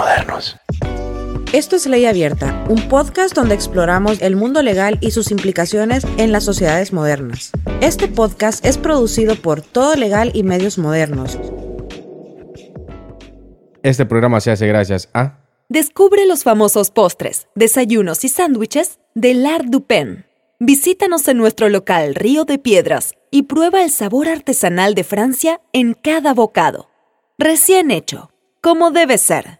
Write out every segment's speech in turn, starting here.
modernos. Esto es Ley Abierta, un podcast donde exploramos el mundo legal y sus implicaciones en las sociedades modernas. Este podcast es producido por Todo Legal y Medios Modernos. Este programa se hace gracias a... Descubre los famosos postres, desayunos y sándwiches de L'Art du Pen. Visítanos en nuestro local Río de Piedras y prueba el sabor artesanal de Francia en cada bocado. Recién hecho, como debe ser.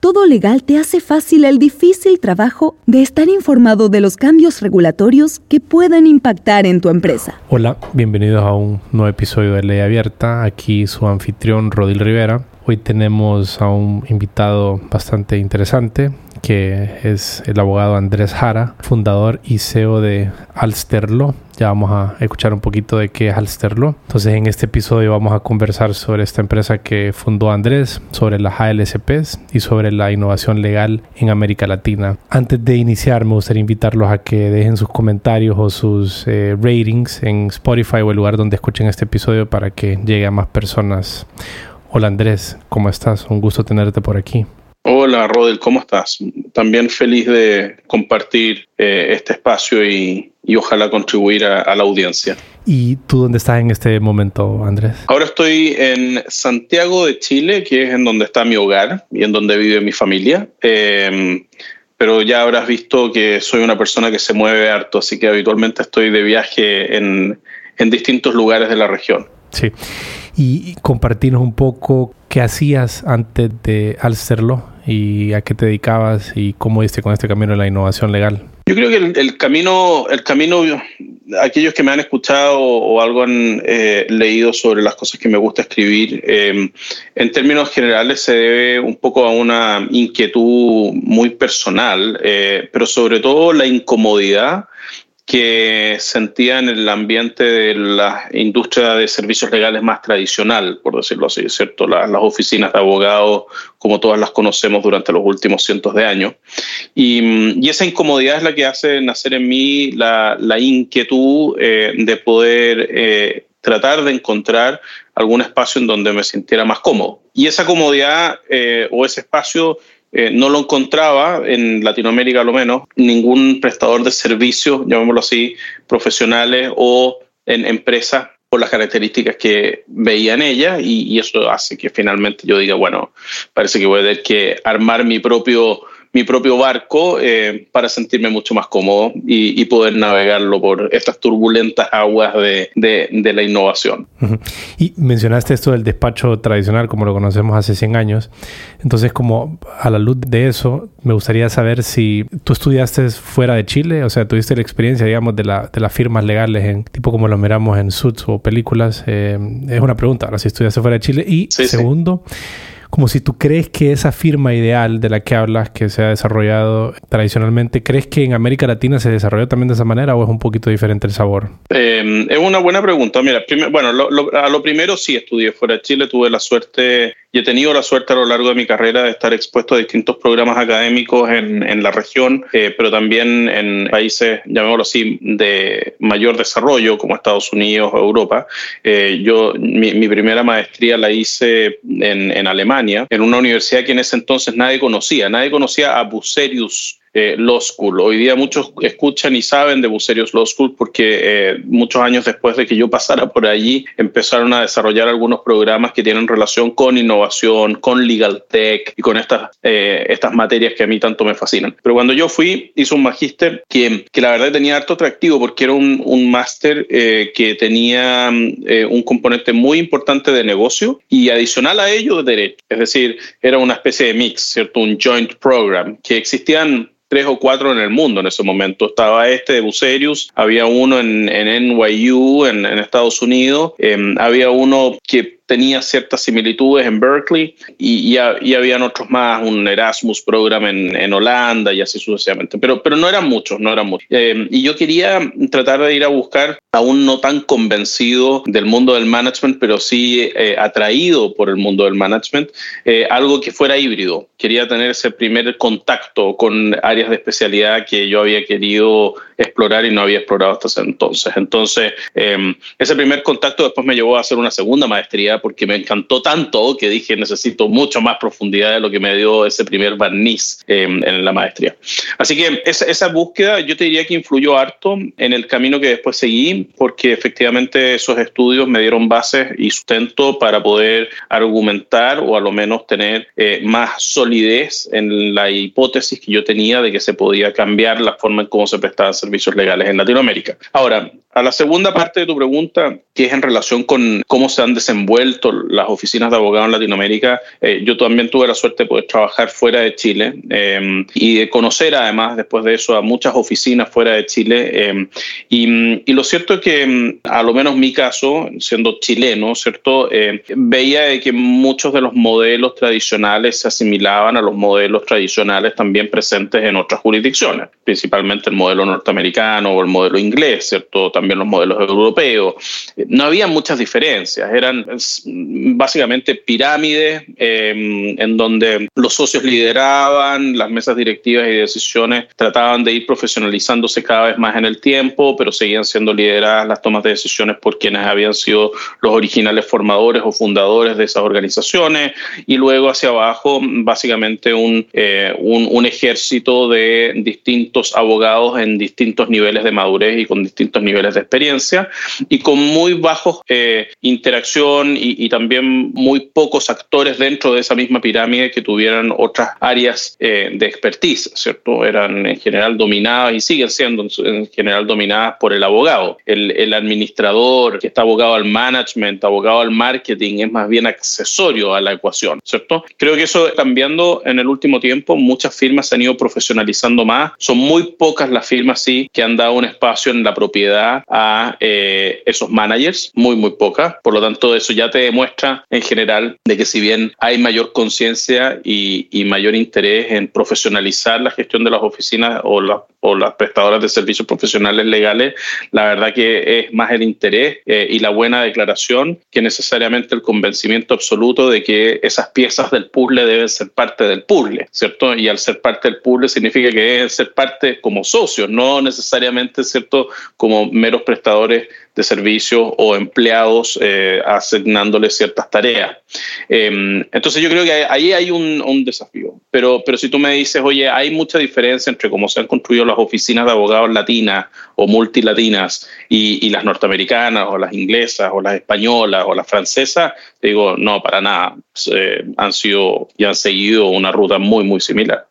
Todo Legal te hace fácil el difícil trabajo de estar informado de los cambios regulatorios que pueden impactar en tu empresa. Hola, bienvenidos a un nuevo episodio de Ley Abierta. Aquí su anfitrión Rodil Rivera. Hoy tenemos a un invitado bastante interesante que es el abogado Andrés Jara, fundador y CEO de Alster Law. Ya vamos a escuchar un poquito de qué es Alster Law. Entonces en este episodio vamos a conversar sobre esta empresa que fundó Andrés, sobre las ALSPs y sobre la innovación legal en América Latina. Antes de iniciar me gustaría invitarlos a que dejen sus comentarios o sus eh, ratings en Spotify o el lugar donde escuchen este episodio para que llegue a más personas. Hola Andrés, ¿cómo estás? Un gusto tenerte por aquí. Hola Rodel, ¿cómo estás? También feliz de compartir eh, este espacio y, ojalá contribuir a, la audiencia. ¿Y tú dónde estás en este momento, Andrés? Ahora estoy en Santiago de Chile, que es en donde está mi hogar y en donde vive mi familia. Em, pero ya habrás visto que soy una persona que se mueve harto, así que habitualmente estoy de viaje en, en distintos lugares de la región. Sí y compartirnos un poco qué hacías antes de hacerlo y a qué te dedicabas y cómo diste con este camino de la innovación legal. Yo creo que el, camino, el camino, aquellos que me han escuchado o algo han eh, leído sobre las cosas que me gusta escribir, eh, en términos generales se debe un poco a una inquietud muy personal, eh, pero sobre todo la incomodidad que sentía en el ambiente de la industria de servicios legales más tradicional, por decirlo así, ¿cierto? las oficinas de abogados, como todas las conocemos durante los últimos cientos de años. Y, esa incomodidad es la que hace nacer en mí la, inquietud eh, de poder eh, tratar de encontrar algún espacio en donde me sintiera más cómodo. Y esa comodidad eh, o ese espacio eh, no lo encontraba, en Latinoamérica a lo menos, ningún prestador de servicios, llamémoslo así, profesionales o en empresas por las características que veía en ella y, y, eso hace que finalmente yo diga, bueno, parece que voy a tener que armar mi propio mi propio barco eh, para sentirme mucho más cómodo y, poder navegarlo por estas turbulentas aguas de, de, la innovación. Y mencionaste esto del despacho tradicional como lo conocemos hace 100 años. Entonces, como a la luz de eso, me gustaría saber si tú estudiaste fuera de Chile, o sea, tuviste la experiencia, digamos, de, la, de las firmas legales, en tipo como lo miramos en Suits o películas. Eh, es una pregunta, ahora si estudiaste fuera de Chile. Y segundo, como si tú crees que esa firma ideal de la que hablas, que se ha desarrollado tradicionalmente, ¿crees que en América Latina se desarrolló también de esa manera o es un poquito diferente el sabor? Eh, es una buena pregunta. Mira, bueno, a lo primero sí estudié fuera de Chile, tuve la suerte y he tenido la suerte a lo largo de mi carrera de estar expuesto a distintos programas académicos en, en la región, eh, pero también en países, llamémoslo así, de mayor desarrollo, como Estados Unidos o Europa. Eh, yo, mi, primera maestría la hice en, en Alemania, en una universidad que en ese entonces nadie conocía. Nadie conocía a Bucerius eh, Law School. Hoy día muchos escuchan y saben de Bucerius Law School porque eh, muchos años después de que yo pasara por allí empezaron a desarrollar algunos programas que tienen relación con innovación, con legal tech y con estas, eh, estas materias que a mí tanto me fascinan. Pero cuando yo fui, hice un magíster que, que la verdad tenía harto atractivo porque era un, un máster que tenía un componente muy importante de negocio y adicional a ello de derecho. Es decir, era una especie de mix, ¿cierto? Un joint program que existían tres o cuatro en el mundo en ese momento. Estaba este de Bucerius, había uno en, en NYU en, Estados Unidos, em, había uno que tenía ciertas similitudes en Berkeley y, y, habían otros más, un Erasmus Program en, en, Holanda y así sucesivamente, pero, pero no eran muchos, no eran muchos. Eh, y yo quería tratar de ir a buscar aún no tan convencido del mundo del management, pero sí eh, atraído por el mundo del management, eh, algo que fuera híbrido. Quería tener ese primer contacto con áreas de especialidad que yo había querido explorar y no había explorado hasta ese entonces. Entonces, em, ese primer contacto después me llevó a hacer una segunda maestría porque me encantó tanto que dije necesito mucho más profundidad de lo que me dio ese primer barniz em, en la maestría. Así que esa, esa búsqueda yo te diría que influyó harto en el camino que después seguí porque efectivamente esos estudios me dieron bases y sustento para poder argumentar o a lo menos tener eh, más solidez en la hipótesis que yo tenía de que se podía cambiar la forma en cómo se prestaban servicios legales en Latinoamérica. Ahora, a la segunda parte de tu pregunta, que es en relación con cómo se han desenvuelto las oficinas de abogados en Latinoamérica, eh, yo también tuve la suerte de poder trabajar fuera de Chile eh, y de conocer además después de eso a muchas oficinas fuera de Chile. Eh, y, lo cierto es que, mm, a lo menos mi caso, siendo chileno, ¿cierto? veía de que muchos de los modelos tradicionales se asimilaban a los modelos tradicionales también presentes en otras jurisdicciones, principalmente el modelo norteamericano o el modelo inglés, ¿cierto? También los modelos europeos. No había muchas diferencias, eran básicamente pirámides em, en donde los socios lideraban, las mesas directivas y decisiones trataban de ir profesionalizándose cada vez más en el tiempo, pero seguían siendo lideradas las tomas de decisiones por quienes habían sido los originales formadores o fundadores de esas organizaciones y luego hacia abajo básicamente un, eh, un, un ejército de distintos abogados en distintos niveles de madurez y con distintos niveles de experiencia y con muy bajos eh, interacción y, también muy pocos actores dentro de esa misma pirámide que tuvieran otras áreas eh, de expertise, ¿cierto? Eran en general dominadas y siguen siendo en general dominadas por el abogado. El, el administrador que está abogado al management, abogado al marketing, es más bien accesorio a la ecuación, ¿cierto? Creo que eso cambiando en el último tiempo, muchas firmas se han ido profesionalizando más, son muy pocas las firmas, sí, que han dado un espacio en la propiedad a eh, esos managers, muy, muy pocas. Por lo tanto, eso ya te demuestra en general de que si bien hay mayor conciencia y, y, mayor interés en profesionalizar la gestión de las oficinas o, o las prestadoras de servicios profesionales legales, la verdad que es más el interés eh, y la buena declaración que necesariamente el convencimiento absoluto de que esas piezas del puzzle deben ser parte del puzzle, ¿cierto? Y al ser parte del puzzle significa que deben ser parte como socios, no necesariamente, ¿cierto?, como meros prestadores de servicios o empleados eh, asignándoles ciertas tareas. Em, entonces yo creo que ahí hay un, un, desafío. Pero, pero si tú me dices, oye, hay mucha diferencia entre cómo se han construido las oficinas de abogados latinas o multilatinas y, y las norteamericanas o las inglesas o las españolas o las francesas, digo, no, para nada. Eh, han sido y han seguido una ruta muy, muy similar.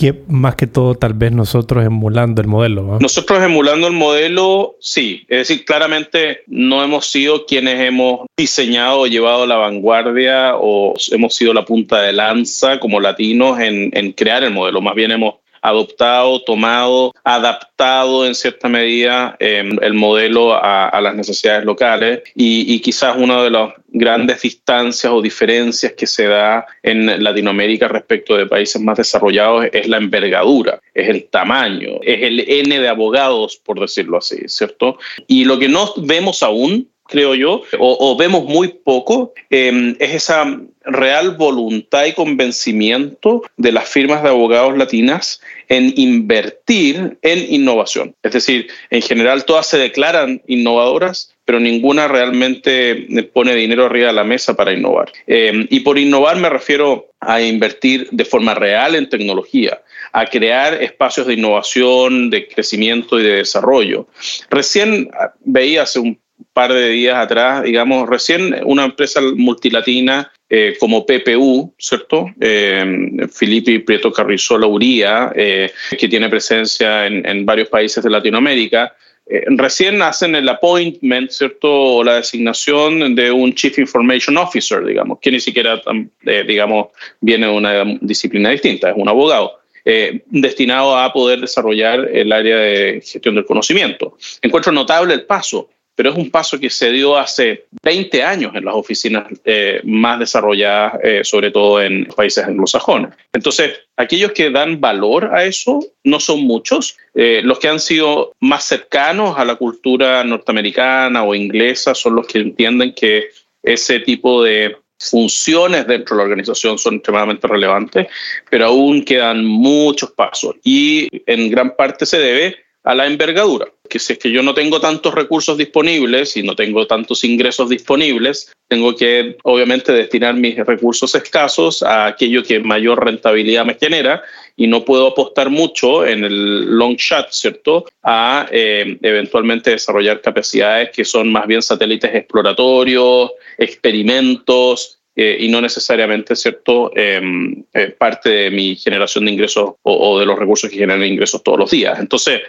Y más que todo, tal vez nosotros emulando el modelo. Nosotros emulando el modelo, sí. Es decir, claramente no hemos sido quienes hemos diseñado o llevado la vanguardia o hemos sido la punta de lanza como latinos en, en crear el modelo. Más bien hemos adoptado, tomado, adaptado en cierta medida eh, el modelo a, las necesidades locales y, y, quizás una de las grandes distancias o diferencias que se da en Latinoamérica respecto de países más desarrollados es la envergadura, es el tamaño, es el N de abogados, por decirlo así, ¿cierto? Y lo que no vemos aún creo yo, o, vemos muy poco, eh, es esa real voluntad y convencimiento de las firmas de abogados latinas en invertir en innovación. Es decir, en general todas se declaran innovadoras, pero ninguna realmente pone dinero arriba de la mesa para innovar. Eh, y por innovar me refiero a invertir de forma real en tecnología, a crear espacios de innovación, de crecimiento y de desarrollo. Recién veía hace un par de días atrás, digamos, recién una empresa multilatina eh, como PPU, ¿cierto? Eh, Filipe Prieto Carrizola Uría, eh, que tiene presencia en, varios países de Latinoamérica, eh, recién hacen el appointment, ¿cierto? O la designación de un Chief Information Officer, digamos, que ni siquiera, digamos, viene de una disciplina distinta, es un abogado. Destinado a poder desarrollar el área de gestión del conocimiento. Encuentro notable el paso, pero es un paso que se dio hace 20 años en las oficinas eh, más desarrolladas, eh, sobre todo en países anglosajones. Entonces, aquellos que dan valor a eso no son muchos. Eh, los que han sido más cercanos a la cultura norteamericana o inglesa son los que entienden que ese tipo de funciones dentro de la organización son extremadamente relevantes, pero aún quedan muchos pasos y en gran parte se debe a la envergadura, que si es que yo no tengo tantos recursos disponibles y no tengo tantos ingresos disponibles, tengo que obviamente destinar mis recursos escasos a aquello que mayor rentabilidad me genera y no puedo apostar mucho en el long shot, ¿cierto? A eh, eventualmente desarrollar capacidades que son más bien satélites exploratorios, experimentos, eh, y no necesariamente, ¿cierto?, em, eh, parte de mi generación de ingresos o, o, de los recursos que generan ingresos todos los días. Entonces,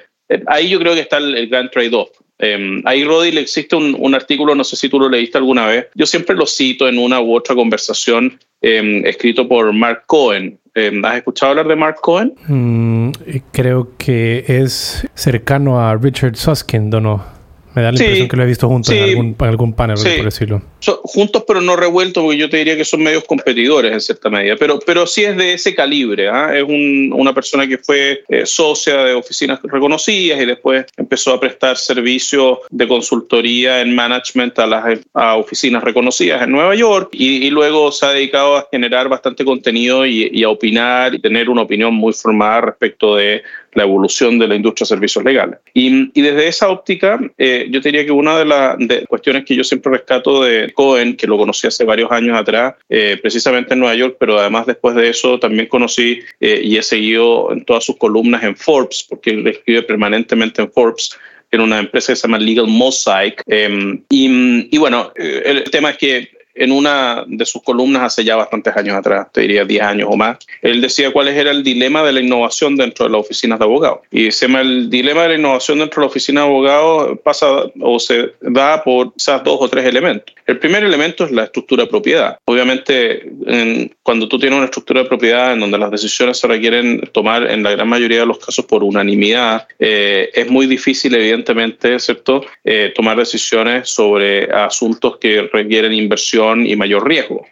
ahí yo creo que está el, gran trade-off. Eh, ahí, Rodi, le existe un, un, artículo, no sé si tú lo leíste alguna vez, yo siempre lo cito en una u otra conversación, eh, escrito por Mark Cohen. Eh, ¿Has escuchado hablar de Mark Cohen? Mm, creo que es cercano a Richard Susskind, ¿o no? Me da la impresión que lo he visto juntos sí, en, algún, en, algún, panel, sí. por decirlo. So, juntos pero no revueltos, porque yo te diría que son medios competidores en cierta medida, pero, pero sí es de ese calibre. ¿eh? Es un, una persona que fue eh, socia de oficinas reconocidas y después empezó a prestar servicios de consultoría en management a las a oficinas reconocidas en Nueva York y, y, luego se ha dedicado a generar bastante contenido y, y a opinar y tener una opinión muy formada respecto de la evolución de la industria de servicios legales. Y, y desde esa óptica, eh, yo diría que una de las cuestiones que yo siempre rescato de Cohen, que lo conocí hace varios años atrás, eh, precisamente en Nueva York, pero además después de eso también conocí eh, y he seguido en todas sus columnas en Forbes, porque él escribe permanentemente en Forbes en una empresa que se llama Legal Mosaic. Eh, y, y, bueno, el tema es que en una de sus columnas hace ya bastantes años atrás, te diría 10 años o más, él decía cuál era el dilema de la innovación dentro de las oficinas de abogados. Y se llama el dilema de la innovación dentro de la oficina de abogados pasa o se da por quizás dos o tres elementos. El primer elemento es la estructura de propiedad. Obviamente, en, cuando tú tienes una estructura de propiedad en donde las decisiones se requieren tomar en la gran mayoría de los casos por unanimidad, eh, es muy difícil, evidentemente, ¿cierto?, eh, tomar decisiones sobre asuntos que requieren inversión y mayor riesgo.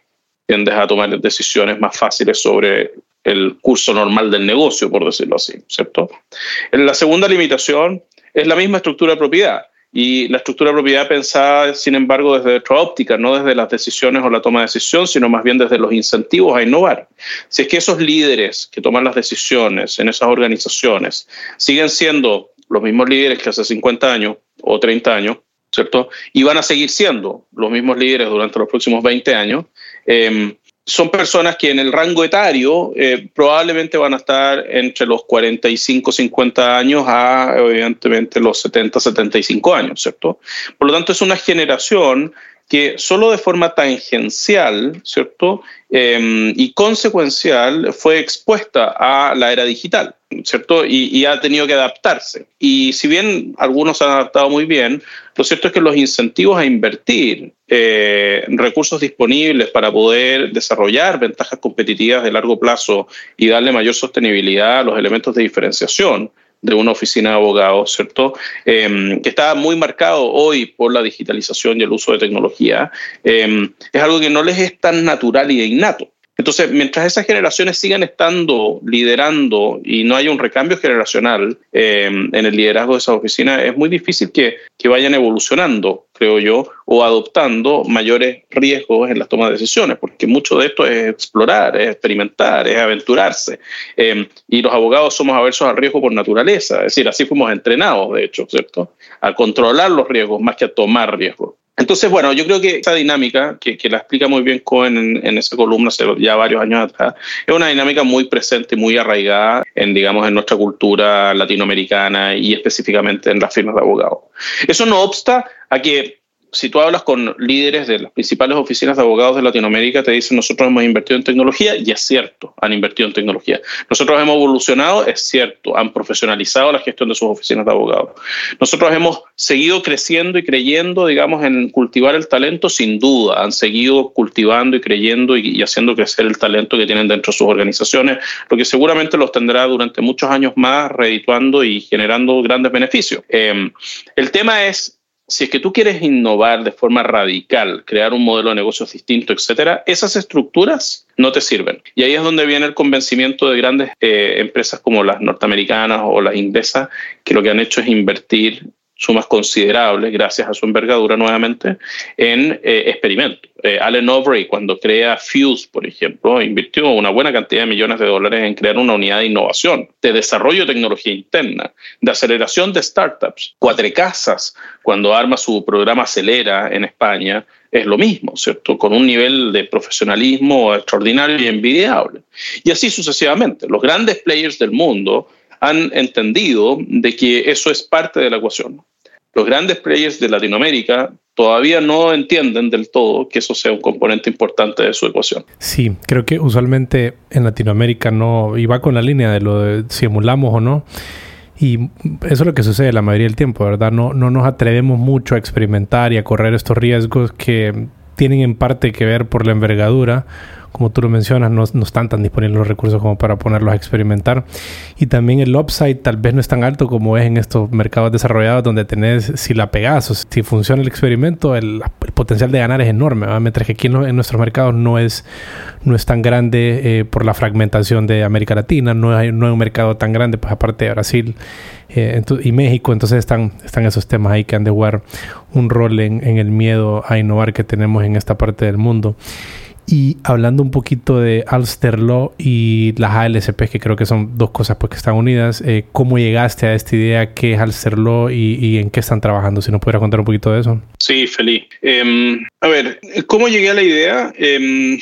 Tiendes a tomar decisiones más fáciles sobre el curso normal del negocio, por decirlo así, ¿cierto? La segunda limitación es la misma estructura de propiedad y la estructura de propiedad pensada, sin embargo, desde otra óptica, no desde las decisiones o la toma de decisión, sino más bien desde los incentivos a innovar. Si es que esos líderes que toman las decisiones en esas organizaciones siguen siendo los mismos líderes que hace 50 años o 30 años, ¿cierto? Y van a seguir siendo los mismos líderes durante los próximos 20 años. Eh, son personas que en el rango etario eh, probablemente van a estar entre los 45, 50 años a, evidentemente, los 70, 75 años, ¿cierto? Por lo tanto, es una generación que solo de forma tangencial, ¿cierto? Eh, y consecuencial fue expuesta a la era digital, ¿cierto? Y, ha tenido que adaptarse. Y si bien algunos han adaptado muy bien, lo cierto es que los incentivos a invertir eh, recursos disponibles para poder desarrollar ventajas competitivas de largo plazo y darle mayor sostenibilidad a los elementos de diferenciación, de una oficina de abogados, ¿cierto? Eh, que está muy marcado hoy por la digitalización y el uso de tecnología, eh, es algo que no les es tan natural y innato. Entonces, mientras esas generaciones sigan estando liderando y no haya un recambio generacional eh, en el liderazgo de esas oficinas, es muy difícil que, que, vayan evolucionando, creo yo, o adoptando mayores riesgos en las tomas de decisiones, porque mucho de esto es explorar, es experimentar, es aventurarse. Eh, y los abogados somos aversos al riesgo por naturaleza, es decir, así fuimos entrenados, de hecho, ¿cierto? A controlar los riesgos más que a tomar riesgos. Entonces, bueno, yo creo que esta dinámica, que, la explica muy bien Cohen en, en, esa columna ya varios años atrás, es una dinámica muy presente, muy arraigada en, digamos, en nuestra cultura latinoamericana y específicamente en las firmas de abogados. Eso no obsta a que si tú hablas con líderes de las principales oficinas de abogados de Latinoamérica, te dicen nosotros hemos invertido en tecnología y es cierto, han invertido en tecnología. Nosotros hemos evolucionado, es cierto, han profesionalizado la gestión de sus oficinas de abogados. Nosotros hemos seguido creciendo y creyendo, digamos, en cultivar el talento, sin duda, han seguido cultivando y creyendo y, haciendo crecer el talento que tienen dentro de sus organizaciones, lo que seguramente los tendrá durante muchos años más redituando y generando grandes beneficios. Eh, el tema es si es que tú quieres innovar de forma radical, crear un modelo de negocios distinto, etcétera, esas estructuras no te sirven. Y ahí es donde viene el convencimiento de grandes eh, empresas como las norteamericanas o las inglesas, que lo que han hecho es invertir sumas considerables, gracias a su envergadura nuevamente, en eh, experimentos. Eh, Allen Overy, cuando crea Fuse, por ejemplo, invirtió una buena cantidad de millones de dólares en crear una unidad de innovación, de desarrollo de tecnología interna, de aceleración de startups. Cuatro Casas, cuando arma su programa Acelera en España, es lo mismo, ¿cierto? Con un nivel de profesionalismo extraordinario y envidiable. Y así sucesivamente. Los grandes players del mundo han entendido de que eso es parte de la ecuación. Los grandes players de Latinoamérica todavía no entienden del todo que eso sea un componente importante de su ecuación. Sí, creo que usualmente en Latinoamérica no, y va con la línea de lo de si emulamos o no, y eso es lo que sucede la mayoría del tiempo, ¿verdad? No, no nos atrevemos mucho a experimentar y a correr estos riesgos que tienen en parte que ver por la envergadura como tú lo mencionas, no, están tan disponibles los recursos como para ponerlos a experimentar. Y también el upside tal vez no es tan alto como es en estos mercados desarrollados donde tenés, si la pegas o si funciona el experimento, el, potencial de ganar es enorme, mientras que aquí en, nuestros mercados no es, no es tan grande eh, por la fragmentación de América Latina, no hay, no hay un mercado tan grande, pues aparte de Brasil. Eh, y México, entonces están, están esos temas ahí que han de jugar un rol en, en el miedo a innovar que tenemos en esta parte del mundo. Y hablando un poquito de Alster Law y las ALSP, que creo que son dos cosas pues, que están unidas, eh, ¿cómo llegaste a esta idea? ¿Qué es Alster Law y, en qué están trabajando? Si nos pudieras contar un poquito de eso. Sí, feliz. Em, a ver, ¿cómo llegué a la idea? Em,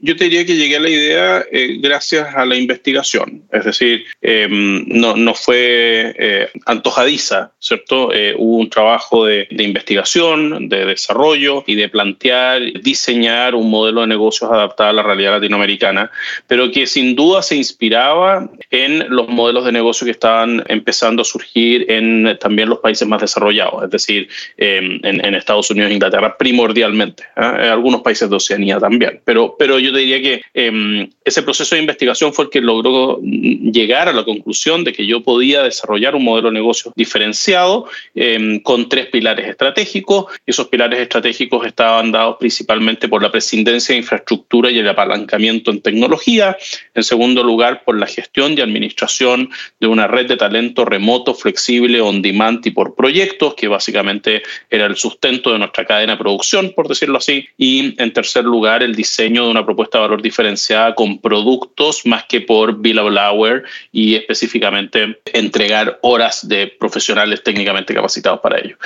yo te diría que llegué a la idea eh, gracias a la investigación, es decir, em, no, no, fue eh, antojadiza, ¿cierto? Eh, hubo un trabajo de, investigación, de desarrollo y de plantear, diseñar un modelo de negocios adaptado a la realidad latinoamericana, pero que sin duda se inspiraba en los modelos de negocio que estaban empezando a surgir en también los países más desarrollados, es decir, em, en, en, Estados Unidos e Inglaterra primordialmente, en algunos países de Oceanía también, pero, pero yo diría que em, ese proceso de investigación fue el que logró llegar a la conclusión de que yo podía desarrollar un modelo de negocio diferenciado em, con tres pilares estratégicos. Esos pilares estratégicos estaban dados principalmente por la prescindencia de infraestructura y el apalancamiento en tecnología. En segundo lugar, por la gestión y administración de una red de talento remoto, flexible, on demand y por proyectos, que básicamente era el sustento de nuestra cadena de producción, decirlo así. Y en tercer lugar, el diseño de una propuesta propuesta valor diferenciada con productos más que por bill of hour y específicamente entregar horas de profesionales técnicamente capacitados para ello.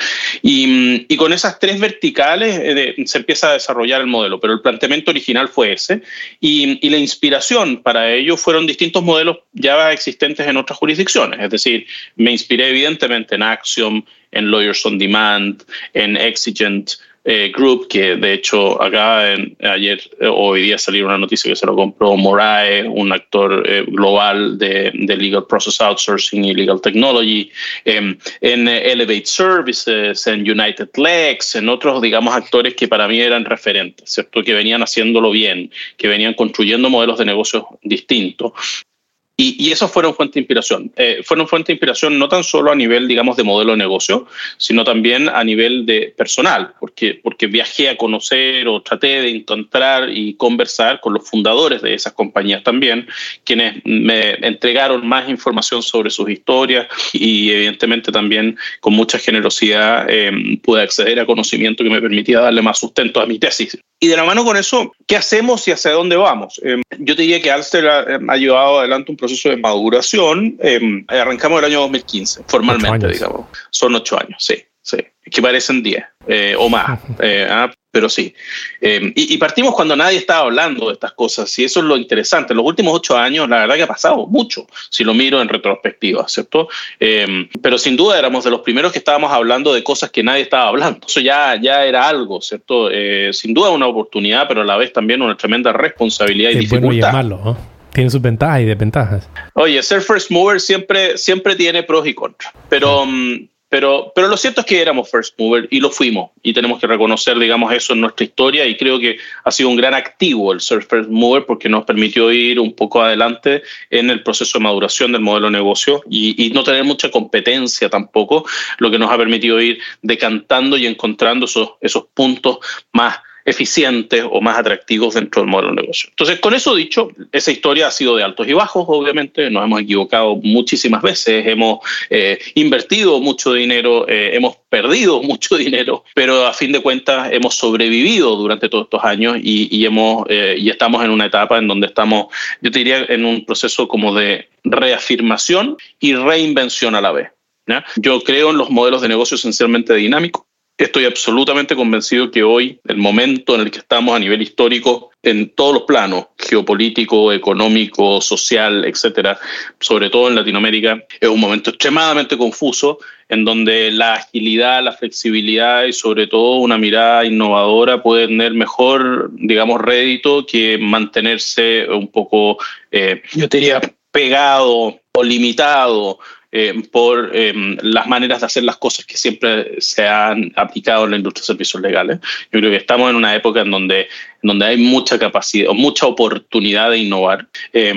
Y, y con esas tres verticales eh, se empieza a desarrollar el modelo, pero el planteamiento original fue ese y, y la inspiración para ello fueron distintos modelos ya existentes en otras jurisdicciones. Es decir, me inspiré evidentemente en Axiom, en Lawyers on Demand, en Exigent, eh, Group, que de hecho acá en, ayer eh, hoy día salió una noticia que se lo compró Morae, un actor eh, global de, Legal Process Outsourcing y Legal Technology, em, en Elevate Services, en United Lex, en otros, digamos, actores que para mí eran referentes, ¿cierto? Que venían haciéndolo bien, que venían construyendo modelos de negocios distintos. Y, eso fueron fuente de inspiración. Eh, fueron fuente de inspiración no tan solo a nivel, digamos, de modelo de negocio, sino también a nivel de personal, porque, porque viajé a conocer o traté de encontrar y conversar con los fundadores de esas compañías también, quienes me entregaron más información sobre sus historias y evidentemente también con mucha generosidad eh, pude acceder a conocimiento que me permitía darle más sustento a mi tesis. Y de la mano con eso, ¿qué hacemos y hacia dónde vamos? Eh, yo te diría que Alster ha, ha, llevado adelante un proceso de maduración. Eh, arrancamos el año 2015, formalmente, digamos. Son ocho años, sí, sí. Que parecen diez eh, o más. ¿ah? pero sí. Eh, y, partimos cuando nadie estaba hablando de estas cosas, y eso es lo interesante. En los últimos ocho años, la verdad que ha pasado mucho, si lo miro en retrospectiva, ¿cierto? Eh, pero sin duda éramos de los primeros que estábamos hablando de cosas que nadie estaba hablando. Eso ya, ya era algo, ¿cierto? Eh, sin duda una oportunidad, pero a la vez también una tremenda responsabilidad y dificultad. malo, Tiene sus ventajas y desventajas. Oye, ser first mover siempre, siempre tiene pros y contras, pero... Mm, Pero, pero lo cierto es que éramos first mover y lo fuimos. Y tenemos que reconocer, digamos, eso en nuestra historia. Y creo que ha sido un gran activo el ser first mover porque nos permitió ir un poco adelante en el proceso de maduración del modelo de negocio y, y no tener mucha competencia tampoco, lo que nos ha permitido ir decantando y encontrando esos, esos puntos más eficientes o más atractivos dentro del modelo de negocio. Entonces, con eso dicho, esa historia ha sido de altos y bajos, obviamente, nos hemos equivocado muchísimas veces, hemos eh, invertido mucho dinero, eh, hemos perdido mucho dinero, pero a fin de cuentas hemos sobrevivido durante todos estos años y, y hemos, eh, y estamos en una etapa en donde estamos, yo te diría, en un proceso como de reafirmación y reinvención a la vez. Yo creo en los modelos de negocio esencialmente dinámicos Estoy absolutamente convencido que hoy, el momento en el que estamos a nivel histórico, en todos los planos, geopolítico, económico, social, etcétera, sobre todo en Latinoamérica, es un momento extremadamente confuso en donde la agilidad, la flexibilidad y sobre todo una mirada innovadora puede tener mejor, digamos, rédito que mantenerse un poco, eh, yo diría, pegado o limitado eh, por eh, las maneras de hacer las cosas que siempre se han aplicado en la industria de servicios legales. Yo creo que estamos en una época en donde donde hay mucha capacidad mucha oportunidad de innovar. Eh,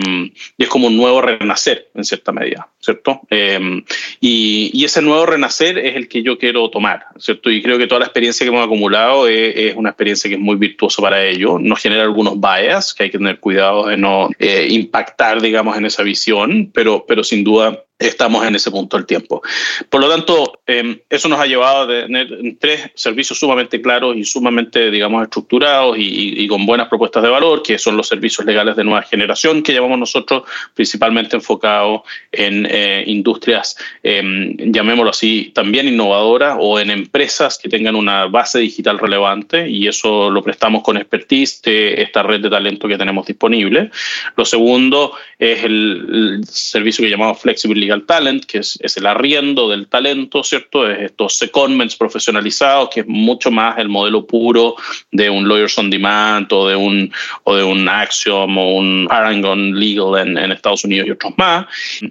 y es como un nuevo renacer, en cierta medida, ¿cierto? Eh, y, y, ese nuevo renacer es el que yo quiero tomar, ¿cierto? Y creo que toda la experiencia que hemos acumulado es, es una experiencia que es muy virtuosa para ello. Nos genera algunos bias que hay que tener cuidado de no eh, impactar, digamos, en esa visión, pero, pero sin duda estamos en ese punto del tiempo. Por lo tanto, eh, eso nos ha llevado a tener tres servicios sumamente claros y sumamente, digamos, estructurados y, y, con buenas propuestas de valor, que son los servicios legales de nueva generación, que llamamos nosotros principalmente enfocados en eh, industrias, eh, llamémoslo así, también innovadoras o en empresas que tengan una base digital relevante y eso lo prestamos con expertise de esta red de talento que tenemos disponible. Lo segundo es el, el servicio que llamamos Flexible Legal Talent, que es, es, el arriendo del talento, ¿cierto? Es estos secondments profesionalizados, que es mucho más el modelo puro de un Lawyers on Demand o de un, o de un Axiom o un Paragon Legal en, en Estados Unidos y otros más.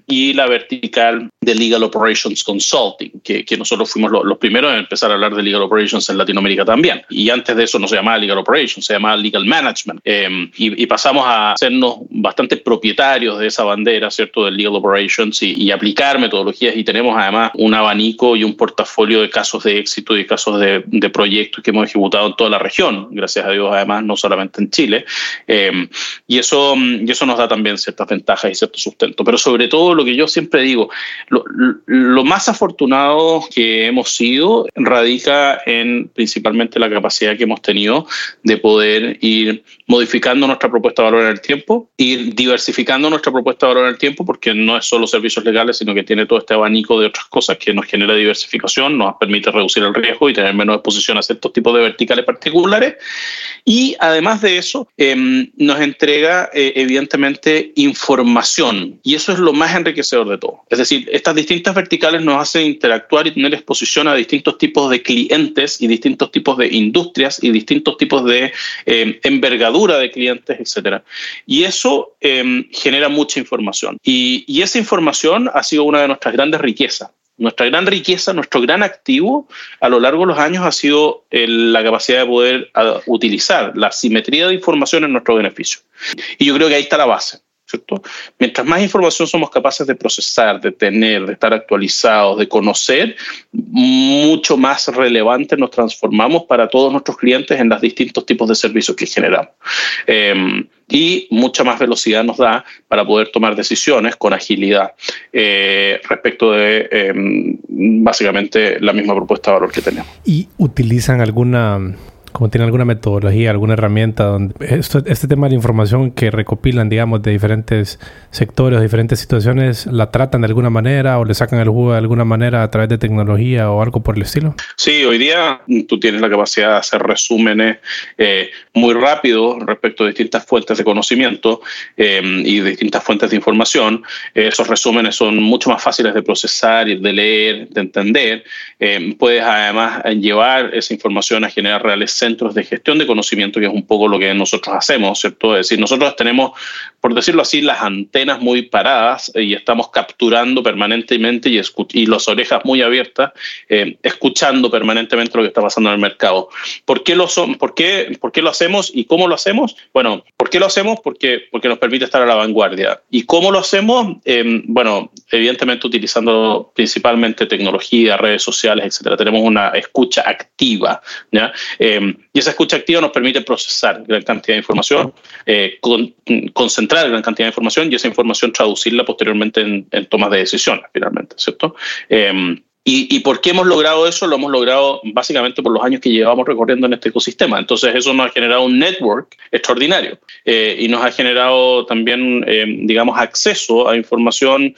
Y la vertical de Legal Operations Consulting, que, que nosotros fuimos los, los, primeros en empezar a hablar de Legal Operations en Latinoamérica también. Y antes de eso no se llamaba Legal Operations, se llamaba Legal Management. Eh, y, y, pasamos a hacernos bastante propietarios de esa bandera, ¿cierto? Del Legal Operations y, y aplicar metodologías y tenemos además un abanico y un portafolio de casos de éxito y casos de, de, proyectos que hemos ejecutado en toda la región, gracias a Dios además, no solamente en Chile. Eh, y, eso, y eso nos da también ciertas ventajas y cierto sustento. Pero sobre todo lo que yo siempre digo, lo, lo más afortunado que hemos sido radica en principalmente la capacidad que hemos tenido de poder ir modificando nuestra propuesta de valor en el tiempo, ir diversificando nuestra propuesta de valor en el tiempo, porque no es solo servicios legales, sino que tiene todo este abanico de otras cosas que nos genera diversificación, nos permite reducir el riesgo y tener menos exposición a ciertos tipos de verticales particulares. Y además de eso, eh, nos entrega eh, evidentemente información y eso es lo más enriquecedor de todo. Es decir, estas distintas verticales nos hacen interactuar y tener exposición a distintos tipos de clientes y distintos tipos de industrias y distintos tipos de eh, envergadura de clientes, etcétera. Y eso eh, genera mucha información. Y, y esa información ha sido una de nuestras grandes riquezas. Nuestra gran riqueza, nuestro gran activo a lo largo de los años ha sido la capacidad de poder a, utilizar la simetría de información en nuestro beneficio. Y yo creo que ahí está la base. Mientras más información somos capaces de procesar, de tener, de estar actualizados, de conocer, mucho más relevante nos transformamos para todos nuestros clientes en los distintos tipos de servicios que generamos. Eh, y mucha más velocidad nos da para poder tomar decisiones con agilidad eh, respecto de eh, básicamente la misma propuesta de valor que tenemos. ¿Y utilizan alguna como tienen alguna metodología, alguna herramienta donde esto, este tema de la información que recopilan, digamos, de diferentes sectores, diferentes situaciones, la tratan de alguna manera o le sacan el jugo de alguna manera a través de tecnología o algo por el estilo? Sí, hoy día tú tienes la capacidad de hacer resúmenes eh, muy rápidos respecto a distintas fuentes de conocimiento eh, y distintas fuentes de información. Eh, esos resúmenes son mucho más fáciles de procesar de leer, de entender. puedes además llevar esa información a generar reales centros de gestión de conocimiento, que es un poco lo que nosotros hacemos, ¿cierto? Es decir, nosotros tenemos, por decirlo así, las antenas muy paradas y estamos capturando permanentemente y, y las orejas muy abiertas, eh, escuchando permanentemente lo que está pasando en el mercado. ¿Por qué, lo son, por, qué, ¿Por qué lo hacemos y cómo lo hacemos? Bueno, ¿por qué lo hacemos? Porque, porque nos permite estar a la vanguardia. ¿Y cómo lo hacemos? Eh, bueno, evidentemente utilizando principalmente tecnología, redes sociales, etcétera. Tenemos una escucha activa, ¿ya? Eh, y esa escucha activa nos permite procesar gran cantidad de información, eh, concentrar gran cantidad de información y esa información traducirla posteriormente en, tomas de decisiones, finalmente, ¿cierto? Eh, ¿Y, por qué hemos logrado eso? Lo hemos logrado básicamente por los años que llevamos recorriendo en este ecosistema. Entonces eso nos ha generado un network extraordinario y nos ha generado también, digamos, acceso a información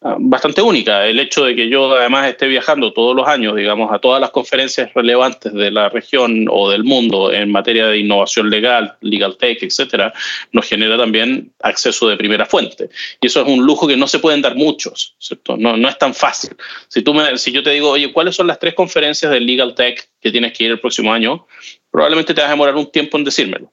bastante única. El hecho de que yo además esté viajando todos los años, digamos, a todas las conferencias relevantes de la región o del mundo en materia de innovación legal, legal tech, etcétera, nos genera también acceso de primera fuente. Y eso es un lujo que no se pueden dar muchos, ¿cierto? No, no es tan fácil. Si, tú me, si yo te digo, oye, ¿cuáles son las tres conferencias de legal tech que tienes que ir el próximo año? Probablemente te vas a demorar un tiempo en decírmelo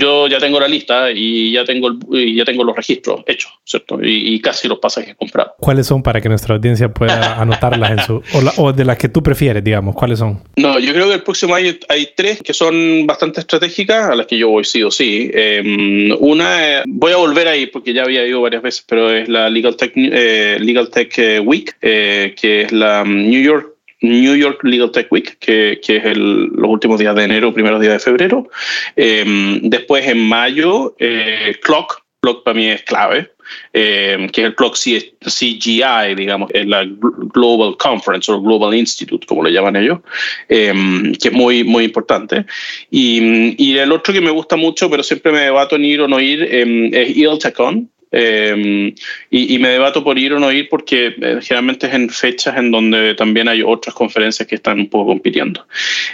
yo ya tengo la lista y ya tengo, ya tengo los registros hechos, ¿cierto? Y, casi los pasajes comprados. ¿Cuáles son para que nuestra audiencia pueda anotarlas en su... O, de las que tú prefieres, digamos, ¿cuáles son? No, yo creo que el próximo año hay tres que son bastante estratégicas, a las que yo voy sí o sí. Em, una, voy a volver ahí porque ya había ido varias veces, pero es la Legal Tech, eh, Legal Tech eh, Week, eh, que es la New York New York Legal Tech Week, que, que es el, los últimos días de enero, primeros días de febrero. Em, después en mayo, eh, Clock. Clock para mí es clave, em, que es el Clock CGI, digamos, es la Global Conference o Global Institute, como le llaman ellos, em, que es muy, muy importante. Y, y, el otro que me gusta mucho, pero siempre me debato en ir o no ir, es ILTECON, eh, y, me debato por ir o no ir porque eh, generalmente es en fechas en donde también hay otras conferencias que están un poco compitiendo.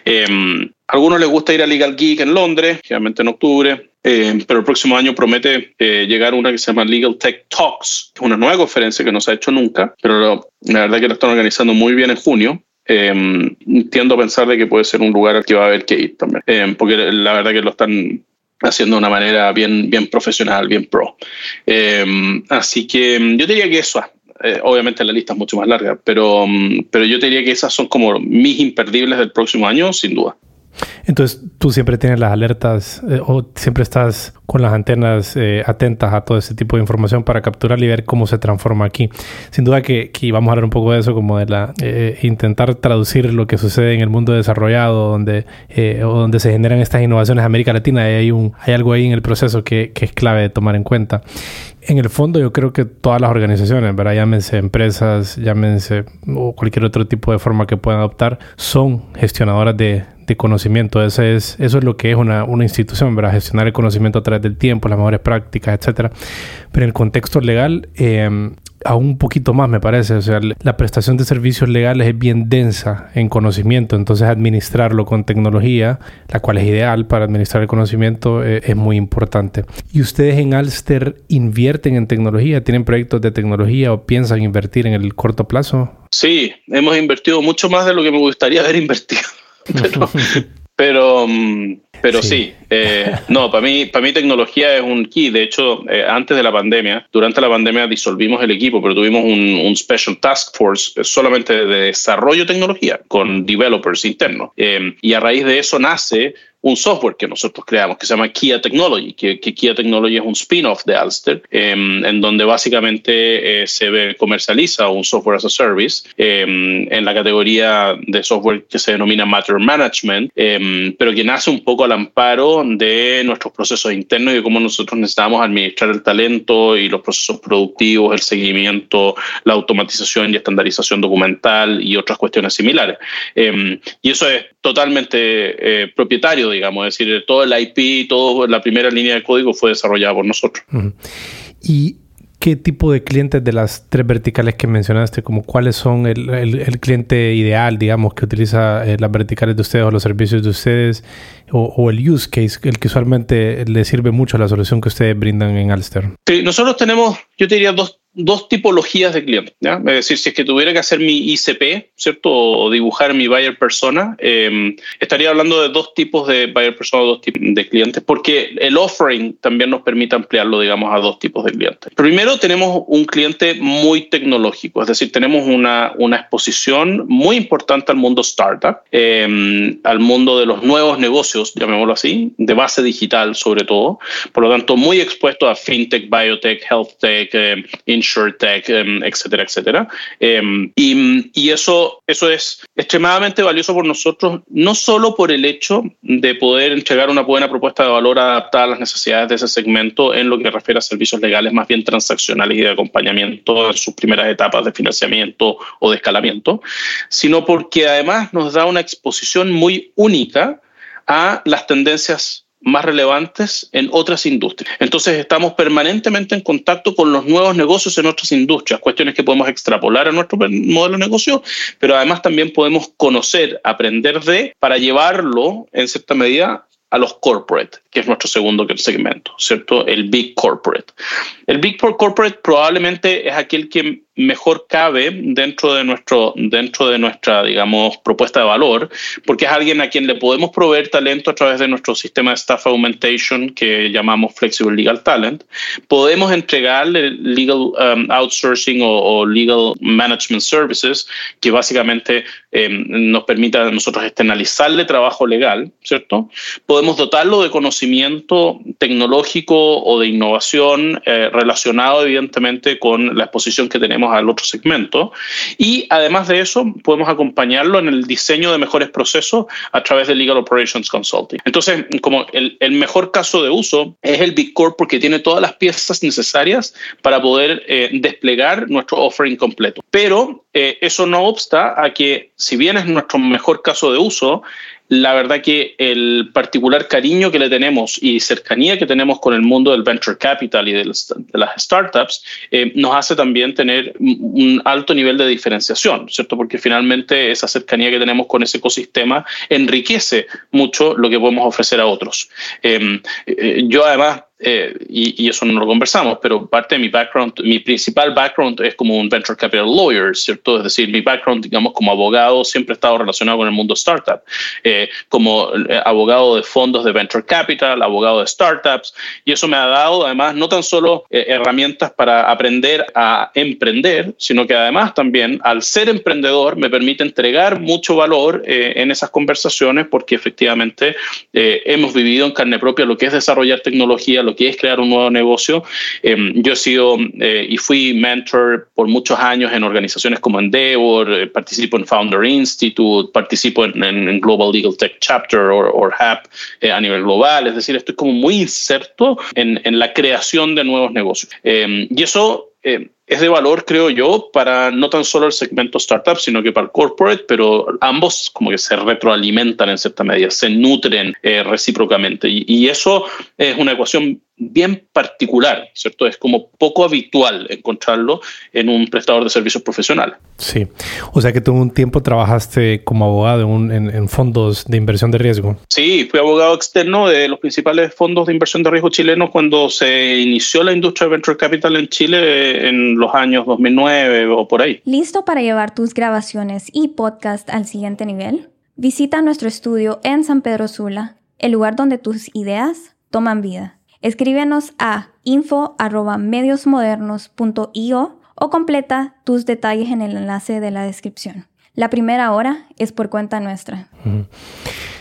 Eh, a algunos les gusta ir a Legal Geek en Londres, generalmente en octubre, pero el próximo año promete llegar una que se llama Legal Tech Talks, es una nueva conferencia que no se ha hecho nunca, pero la verdad que la están organizando muy bien en junio. Eh, tiendo a pensar de que puede ser un lugar al que va a haber que ir también, porque la verdad que lo están haciendo de una manera bien, bien profesional, bien pro. Em, así que mm, yo diría que eso, eh, obviamente la lista es mucho más larga, pero, mm, pero yo diría que esas son como mis imperdibles del próximo año, sin duda. Entonces, tú siempre tienes las alertas eh, o siempre estás con las antenas eh, atentas a todo ese tipo de información para capturar y ver cómo se transforma aquí. Sin duda que, vamos a hablar un poco de eso, como de la eh, intentar traducir lo que sucede en el mundo desarrollado, donde, o donde se generan estas innovaciones en América Latina. Hay, algo ahí en el proceso que es clave de tomar en cuenta. En el fondo, yo creo que todas las organizaciones, ¿verdad? llámense empresas, llámense o cualquier otro tipo de forma que puedan adoptar, son gestionadoras de, de conocimiento. Eso es, eso es lo que es una, una institución, ¿verdad? Gestionar el conocimiento a través del tiempo, las mejores prácticas, etcétera. Pero en el contexto legal, eh, aún un poquito más, me parece. O sea, la prestación de servicios legales es bien densa en conocimiento, entonces administrarlo con tecnología, la cual es ideal para administrar el conocimiento, eh, es muy importante. ¿Y ustedes en Alster invierten en tecnología? ¿Tienen proyectos de tecnología o piensan invertir en el corto plazo? Sí, hemos invertido mucho más de lo que me gustaría haber invertido. Pero, pero, mm, pero sí, eh, no, para mí, para mí tecnología es un key. De hecho, eh, antes de la pandemia, durante la pandemia disolvimos el equipo, pero tuvimos un, un Special Task Force solamente de desarrollo de tecnología con developers internos. Eh, y a raíz de eso nace un software que nosotros creamos que se llama Kia Technology, que, Kia Technology es un spin-off de Alster, em, en donde básicamente eh, se comercializa un software as a service em, en la categoría de software que se denomina Matter Management, em, pero que nace un poco al amparo de nuestros procesos internos y de cómo nosotros necesitamos administrar el talento y los procesos productivos, el seguimiento, la automatización y estandarización documental y otras cuestiones similares. y eso es totalmente eh, propietario, digamos, es decir, todo el IP, toda la primera línea de código fue desarrollada por nosotros. ¿Y qué tipo de clientes de las tres verticales que mencionaste, como cuáles son el, cliente ideal, digamos, que utiliza eh, las verticales de ustedes o los servicios de ustedes, o, el use case, el que usualmente le sirve mucho a la solución que ustedes brindan en Alster? Sí, nosotros tenemos, yo te diría, dos dos tipologías de clientes. Es decir, si es que tuviera que hacer mi ICP, ¿cierto? O dibujar mi buyer persona, em, estaría hablando de dos tipos de buyer persona, dos tipos de clientes, porque el offering también nos permite ampliarlo, digamos, a dos tipos de clientes. Primero, tenemos un cliente muy tecnológico, es decir, tenemos una, una exposición muy importante al mundo startup, em, al mundo de los nuevos negocios, llamémoslo así, de base digital sobre todo, por lo tanto, muy expuesto a fintech, biotech, health tech, eh, insurtech, em, etcétera, etcétera. Em, y, y, eso, eso es extremadamente valioso por nosotros, no solo por el hecho de poder entregar una buena propuesta de valor adaptada a las necesidades de ese segmento en lo que refiere a servicios legales más bien transaccionales y de acompañamiento en sus primeras etapas de financiamiento o de escalamiento, sino porque además nos da una exposición muy única a las tendencias más relevantes en otras industrias. Entonces estamos permanentemente en contacto con los nuevos negocios en otras industrias, cuestiones que podemos extrapolar a nuestro modelo de negocio, pero además también podemos conocer, aprender de, para llevarlo en cierta medida a los corporate, que es nuestro segundo segmento, ¿cierto? El big corporate. El big corporate probablemente es aquel que mejor cabe dentro de, nuestro, dentro de nuestra, digamos, propuesta de valor, porque es alguien a quien le podemos proveer talento a través de nuestro sistema de staff augmentation que llamamos Flexible Legal Talent. Podemos entregarle legal um, outsourcing o, legal management services, que básicamente em, nos permita a nosotros externalizarle trabajo legal, ¿cierto? Podemos dotarlo de conocimiento tecnológico o de innovación eh, relacionado evidentemente con la exposición que tenemos al otro segmento. Y además de eso, podemos acompañarlo en el diseño de mejores procesos a través de Legal Operations Consulting. Entonces, como el, mejor caso de uso es el Big Core porque tiene todas las piezas necesarias para poder eh, desplegar nuestro offering completo. Pero eh, eso no obsta a que, si bien es nuestro mejor caso de uso, la verdad que el particular cariño que le tenemos y cercanía que tenemos con el mundo del venture capital y de las, startups eh, nos hace también tener un alto nivel de diferenciación, ¿cierto? Porque finalmente esa cercanía que tenemos con ese ecosistema enriquece mucho lo que podemos ofrecer a otros. Eh, eh, yo además eh, y, eso no lo conversamos, pero parte de mi background, mi principal background es como un venture capital lawyer, ¿cierto? Es decir, mi background, digamos, como abogado siempre ha estado relacionado con el mundo startup, eh, como eh, abogado de fondos de venture capital, abogado de startups, y eso me ha dado además no tan solo herramientas para aprender a emprender, sino que además también al ser emprendedor me permite entregar mucho valor en esas conversaciones porque efectivamente hemos vivido en carne propia lo que es desarrollar tecnología, lo que es crear un nuevo negocio. Em, yo he sido eh, y fui mentor por muchos años en organizaciones como Endeavor, eh, participo en Founder Institute, participo en, Global Legal Tech Chapter o HAP eh, a nivel global, es decir, estoy como muy inserto en, la creación de nuevos negocios. Em, y eso es de valor, creo yo, para no tan solo el segmento startup, sino que para el corporate, pero ambos como que se retroalimentan en cierta medida, se nutren eh, recíprocamente. y, eso es una ecuación bien particular, ¿cierto? Es como poco habitual encontrarlo en un prestador de servicios profesional. Sí, o sea que tú un tiempo trabajaste como abogado en, fondos de inversión de riesgo. Sí, fui abogado externo de los principales fondos de inversión de riesgo chilenos cuando se inició la industria de venture capital en Chile en los años 2009 o por ahí. ¿Listo para llevar tus grabaciones y podcast al siguiente nivel? Visita nuestro estudio en San Pedro Sula, el lugar donde tus ideas toman vida. Escríbenos a info.mediosmodernos.io o completa tus detalles en el enlace de la descripción. La primera hora es por cuenta nuestra.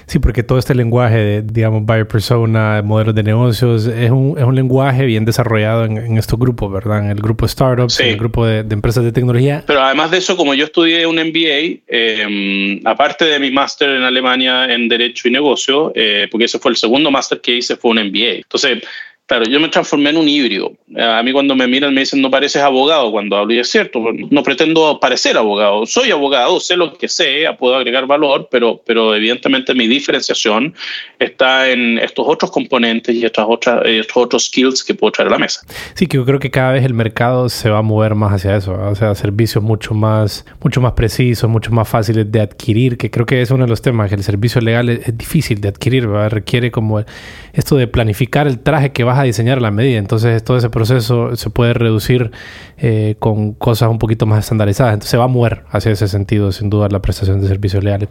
Sí, porque todo este lenguaje de, digamos, buyer persona, modelos de negocios, es un, es un lenguaje bien desarrollado en, estos grupos, ¿verdad? En el grupo startups, en el grupo de, empresas de tecnología. Pero además de eso, como yo estudié un MBA, em, aparte de mi máster en Alemania en Derecho y Negocio, eh, porque ese fue el segundo máster que hice, fue un MBA. Entonces, Claro, yo me transformé en un híbrido. A mí cuando me miran me dicen, no pareces abogado cuando hablo, y es cierto, no pretendo parecer abogado. Soy abogado, sé lo que sé, puedo agregar valor, pero, pero evidentemente mi diferenciación está en estos otros componentes y estas otras, estos otros skills que puedo traer a la mesa. Sí, que yo creo que cada vez el mercado se va a mover más hacia eso, o sea, servicios mucho más, mucho más precisos, mucho más fáciles de adquirir, que creo que es uno de los temas, que el servicio legal es, difícil de adquirir, requiere como esto de planificar el traje que vas a diseñar la medida. Entonces todo ese proceso se puede reducir eh, con cosas un poquito más estandarizadas. Entonces se va a mover hacia ese sentido, sin duda, la prestación de servicios legales.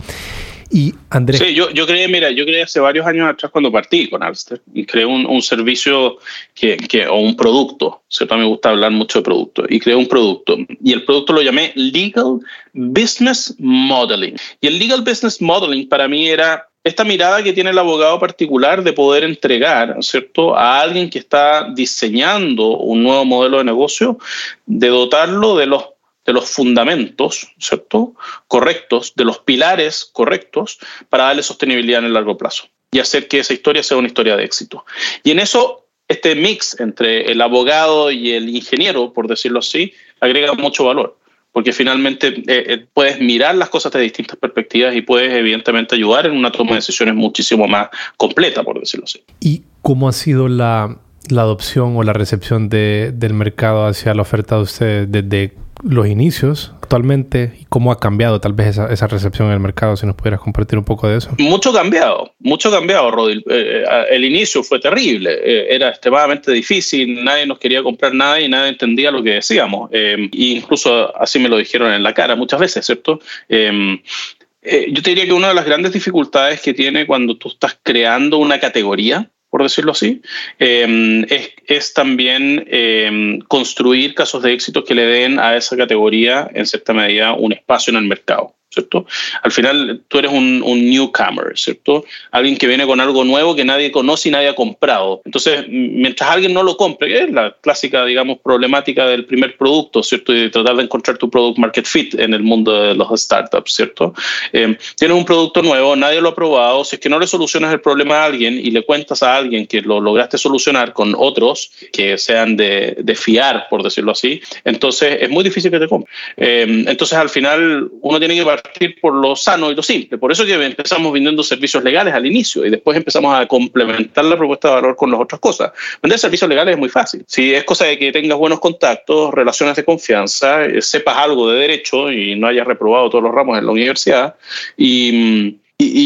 Y Andrés. Sí, yo, yo creé, mira, yo creé hace varios años atrás cuando partí con Alster y creé un, servicio que, o un producto, ¿cierto? Me gusta hablar mucho de producto y creé un producto y el producto lo llamé Legal Business Modeling. Y el Legal Business Modeling para mí era esta mirada que tiene el abogado particular de poder entregar, ¿cierto?, a alguien que está diseñando un nuevo modelo de negocio, de dotarlo de los de los fundamentos, ¿cierto? Correctos, de los pilares correctos para darle sostenibilidad en el largo plazo y hacer que esa historia sea una historia de éxito. Y en eso, este mix entre el abogado y el ingeniero, por decirlo así, agrega mucho valor, porque finalmente eh, eh, puedes mirar las cosas de distintas perspectivas y puedes evidentemente ayudar en una toma de decisiones muchísimo más completa, por decirlo así. ¿Y cómo ha sido la, la adopción o la recepción de, del mercado hacia la oferta de ustedes desde los inicios actualmente y cómo ha cambiado tal vez esa, esa, recepción en el mercado, si nos pudieras compartir un poco de eso. Mucho cambiado, mucho cambiado, Rodil. Eh, eh, el inicio fue terrible, eh, era extremadamente difícil, nadie nos quería comprar nada y nadie entendía lo que decíamos. e incluso así me lo dijeron en la cara muchas veces, ¿cierto? yo te diría que una de las grandes dificultades que tiene cuando tú estás creando una categoría, por decirlo así, eh, es, es, también eh, construir casos de éxito que le den a esa categoría, en cierta medida, un espacio en el mercado. ¿Cierto? Al final tú eres un, un, newcomer, ¿cierto? Alguien que viene con algo nuevo que nadie conoce y nadie ha comprado. Entonces, mientras alguien no lo compre, es la clásica, digamos, problemática del primer producto, ¿cierto? Y de tratar de encontrar tu product market fit en el mundo de los startups, ¿cierto? Eh, tienes un producto nuevo, nadie lo ha probado, si es que no le solucionas el problema a alguien y le cuentas a alguien que lo lograste solucionar con otros que sean de, de fiar, por decirlo así, entonces es muy difícil que te compre. Eh, entonces, al final, uno tiene que partir por lo sano y lo simple. Por eso que empezamos vendiendo servicios legales al inicio y después empezamos a complementar la propuesta de valor con las otras cosas. Vender servicios legales es muy fácil. Si es cosa de que tengas buenos contactos, relaciones de confianza, eh, sepas algo de derecho y no hayas reprobado todos los ramos en la universidad y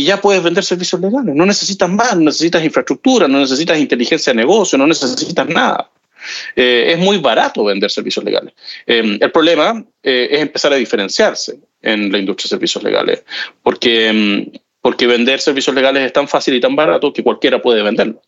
ya puedes vender servicios legales. No necesitas más, no necesitas infraestructura, no necesitas inteligencia de negocio, no necesitas nada. Eh, es muy barato vender servicios legales. Eh, el problema es empezar a diferenciarse en la industria de servicios legales, porque, mm, porque vender servicios legales es tan fácil y tan barato que cualquiera puede venderlo.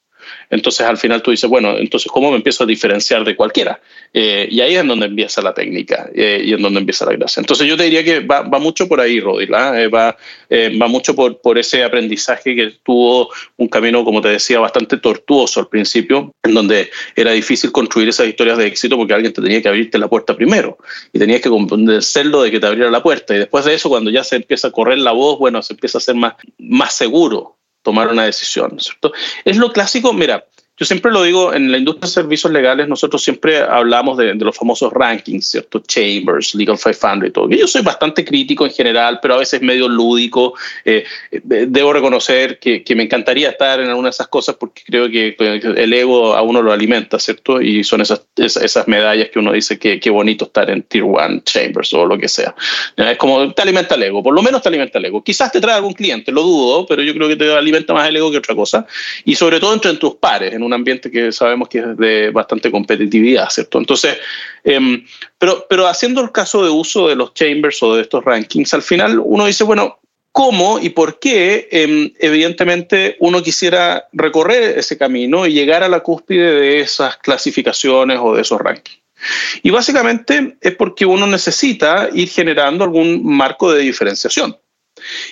Entonces al final tú dices, bueno, entonces ¿cómo me empiezo a diferenciar de cualquiera? Eh, y ahí es donde empieza la técnica eh, y en donde empieza la gracia. Entonces yo te diría que va, mucho por ahí, Rodil, ¿ah? eh, va, va mucho por, por ese aprendizaje que tuvo un camino, como te decía, bastante tortuoso al principio, en donde era difícil construir esas historias de éxito porque alguien te tenía que abrirte la puerta primero y tenías que convencerlo de que te abriera la puerta. Y después de eso, cuando ya se empieza a correr la voz, bueno, se empieza a ser más, más seguro tomar una decisión, ¿cierto? Es lo clásico, mira, yo siempre lo digo, en la industria de servicios legales nosotros siempre hablamos de, los famosos rankings, ¿cierto? Chambers, Legal 500 y todo. Yo soy bastante crítico en general, pero a veces medio lúdico. Eh, debo reconocer que, que, me encantaría estar en alguna de esas cosas porque creo que el ego a uno lo alimenta, ¿cierto? Y son esas, esas medallas que uno dice que qué bonito estar en Tier 1 Chambers o lo que sea. Es como te alimenta el ego, por lo menos te alimenta el ego. Quizás te trae algún cliente, lo dudo, pero yo creo que te alimenta más el ego que otra cosa. Y sobre todo entre tus pares, en un ambiente que sabemos que es de bastante competitividad, ¿cierto? Entonces, eh, pero, pero haciendo el caso de uso de los chambers o de estos rankings, al final uno dice, bueno, ¿cómo y por qué? Eh, evidentemente uno quisiera recorrer ese camino y llegar a la cúspide de esas clasificaciones o de esos rankings. Y básicamente es porque uno necesita ir generando algún marco de diferenciación.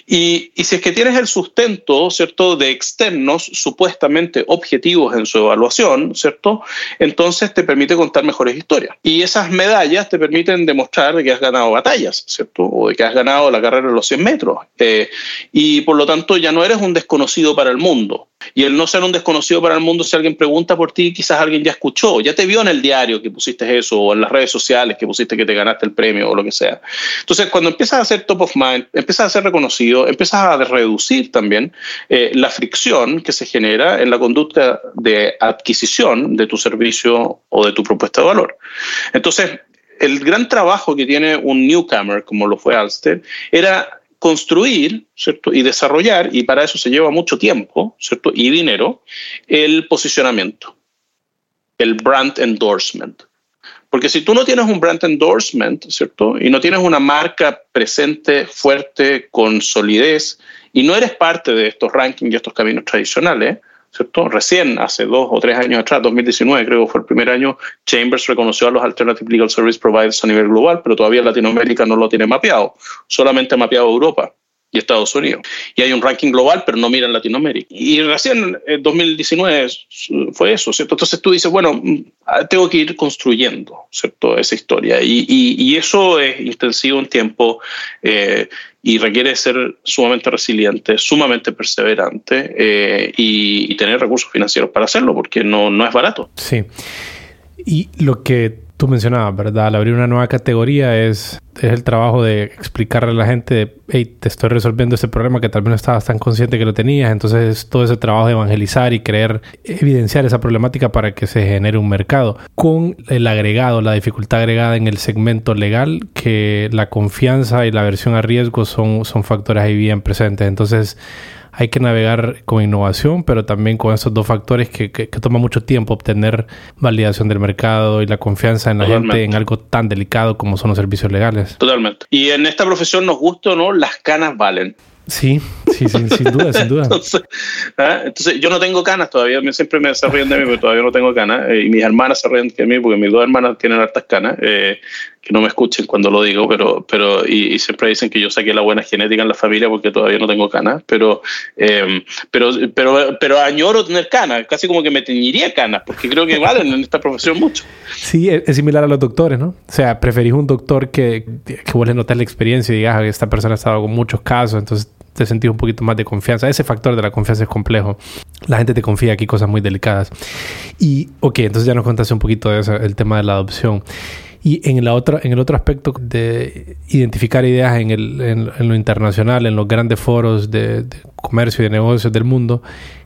Y, y, si es que tienes el sustento, ¿cierto?, de externos supuestamente objetivos en su evaluación, ¿cierto?, entonces te permite contar mejores historias. Y esas medallas te permiten demostrar de que has ganado batallas, ¿cierto?, o de que has ganado la carrera de los 100 metros. Eh, y por lo tanto ya no eres un desconocido para el mundo. Y el no ser un desconocido para el mundo, si alguien pregunta por ti, quizás alguien ya escuchó, ya te vio en el diario que pusiste eso, o en las redes sociales que pusiste que te ganaste el premio, o lo que sea. Entonces, cuando empiezas a ser top of mind, empiezas a ser reconocido, empiezas a reducir también eh, la fricción que se genera en la conducta de adquisición de tu servicio o de tu propuesta de valor. Entonces, el gran trabajo que tiene un newcomer, como lo fue Alster, era construir ¿cierto? y desarrollar, y para eso se lleva mucho tiempo ¿cierto? y dinero, el posicionamiento. el brand endorsement. Porque si tú no tienes un brand endorsement, ¿cierto? Y no tienes una marca presente, fuerte, con solidez, y no eres parte de estos rankings y estos caminos tradicionales, ¿cierto? Recién, hace dos o tres años atrás, 2019 creo fue el primer año, Chambers reconoció a los Alternative Legal Service Providers a nivel global, pero todavía Latinoamérica no lo tiene mapeado, solamente ha mapeado Europa y Estados Unidos. Y hay un ranking global, pero no miran Latinoamérica. Y recién en 2019 fue eso, ¿cierto? Entonces tú dices, bueno, mm, tengo que ir construyendo, ¿cierto? Esa historia. Y, y, eso es intensivo en tiempo eh, y requiere ser sumamente resiliente, sumamente perseverante eh, y, y, tener recursos financieros para hacerlo, porque no, no es barato. Sí. Y lo que tú mencionabas, ¿verdad? Al abrir una nueva categoría es, es el trabajo de explicarle a la gente, hey, te estoy resolviendo este problema que tal vez no estabas tan consciente que lo tenías. Entonces, todo ese trabajo de evangelizar y creer, evidenciar esa problemática para que se genere un mercado. Con el agregado, la dificultad agregada en el segmento legal, que la confianza y la aversión a riesgo son, son factores ahí bien presentes. Entonces, hay que navegar con innovación, pero también con esos dos factores que, que, toma mucho tiempo obtener validación del mercado y la confianza en la gente en algo tan delicado como son los servicios legales. Totalmente. Y en esta profesión nos gusta o no, las canas valen. Sí, sí, sin duda, sin duda. ¿ah? Entonces, yo no tengo canas todavía, siempre me ríen de mí, pero todavía no tengo canas. Eh, y mis hermanas se ríen de mí porque mis dos hermanas tienen hartas canas. Eh, no me escuchen cuando lo digo, pero, pero y, siempre dicen que yo saqué la buena genética en la familia porque todavía no tengo canas, pero, eh, pero, pero, pero añoro tener canas, casi como que me teñiría canas, porque creo que valen en esta profesión mucho. Sí, es, similar a los doctores, ¿no? O sea, preferís un doctor que, que vos le notas la experiencia y digas, que ah, esta persona ha estado con muchos casos, entonces te sentís un poquito más de confianza. Ese factor de la confianza es complejo. La gente te confía aquí cosas muy delicadas. Y, ok, entonces ya nos contaste un poquito de eso, el tema de la adopción. Y en, la otra, en el otro aspecto de identificar ideas en, el, en, lo internacional, en los grandes foros de, comercio y de negocios del mundo,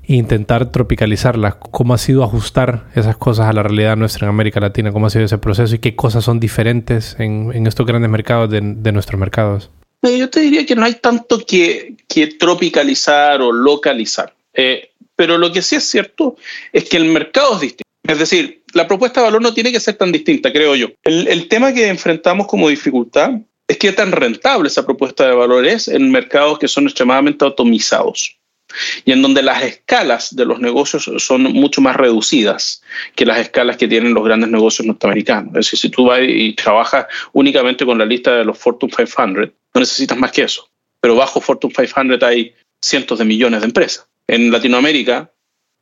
e intentar tropicalizarlas, cómo ha sido ajustar esas cosas a la realidad nuestra en América Latina, cómo ha sido ese proceso y qué cosas son diferentes en, en estos grandes mercados de, de nuestros mercados. Yo te diría que no hay tanto que, que tropicalizar o localizar, eh, pero lo que sí es cierto es que el mercado es distinto. Es decir, la propuesta de valor no tiene que ser tan distinta, creo yo. El, tema que enfrentamos como dificultad es que tan rentable esa propuesta de valor es en mercados que son extremadamente atomizados y en donde las escalas de los negocios son mucho más reducidas que las escalas que tienen los grandes negocios norteamericanos. Es decir, si tú vas y trabajas únicamente con la lista de los Fortune 500, no necesitas más que eso. Pero bajo Fortune 500 hay cientos de millones de empresas. En Latinoamérica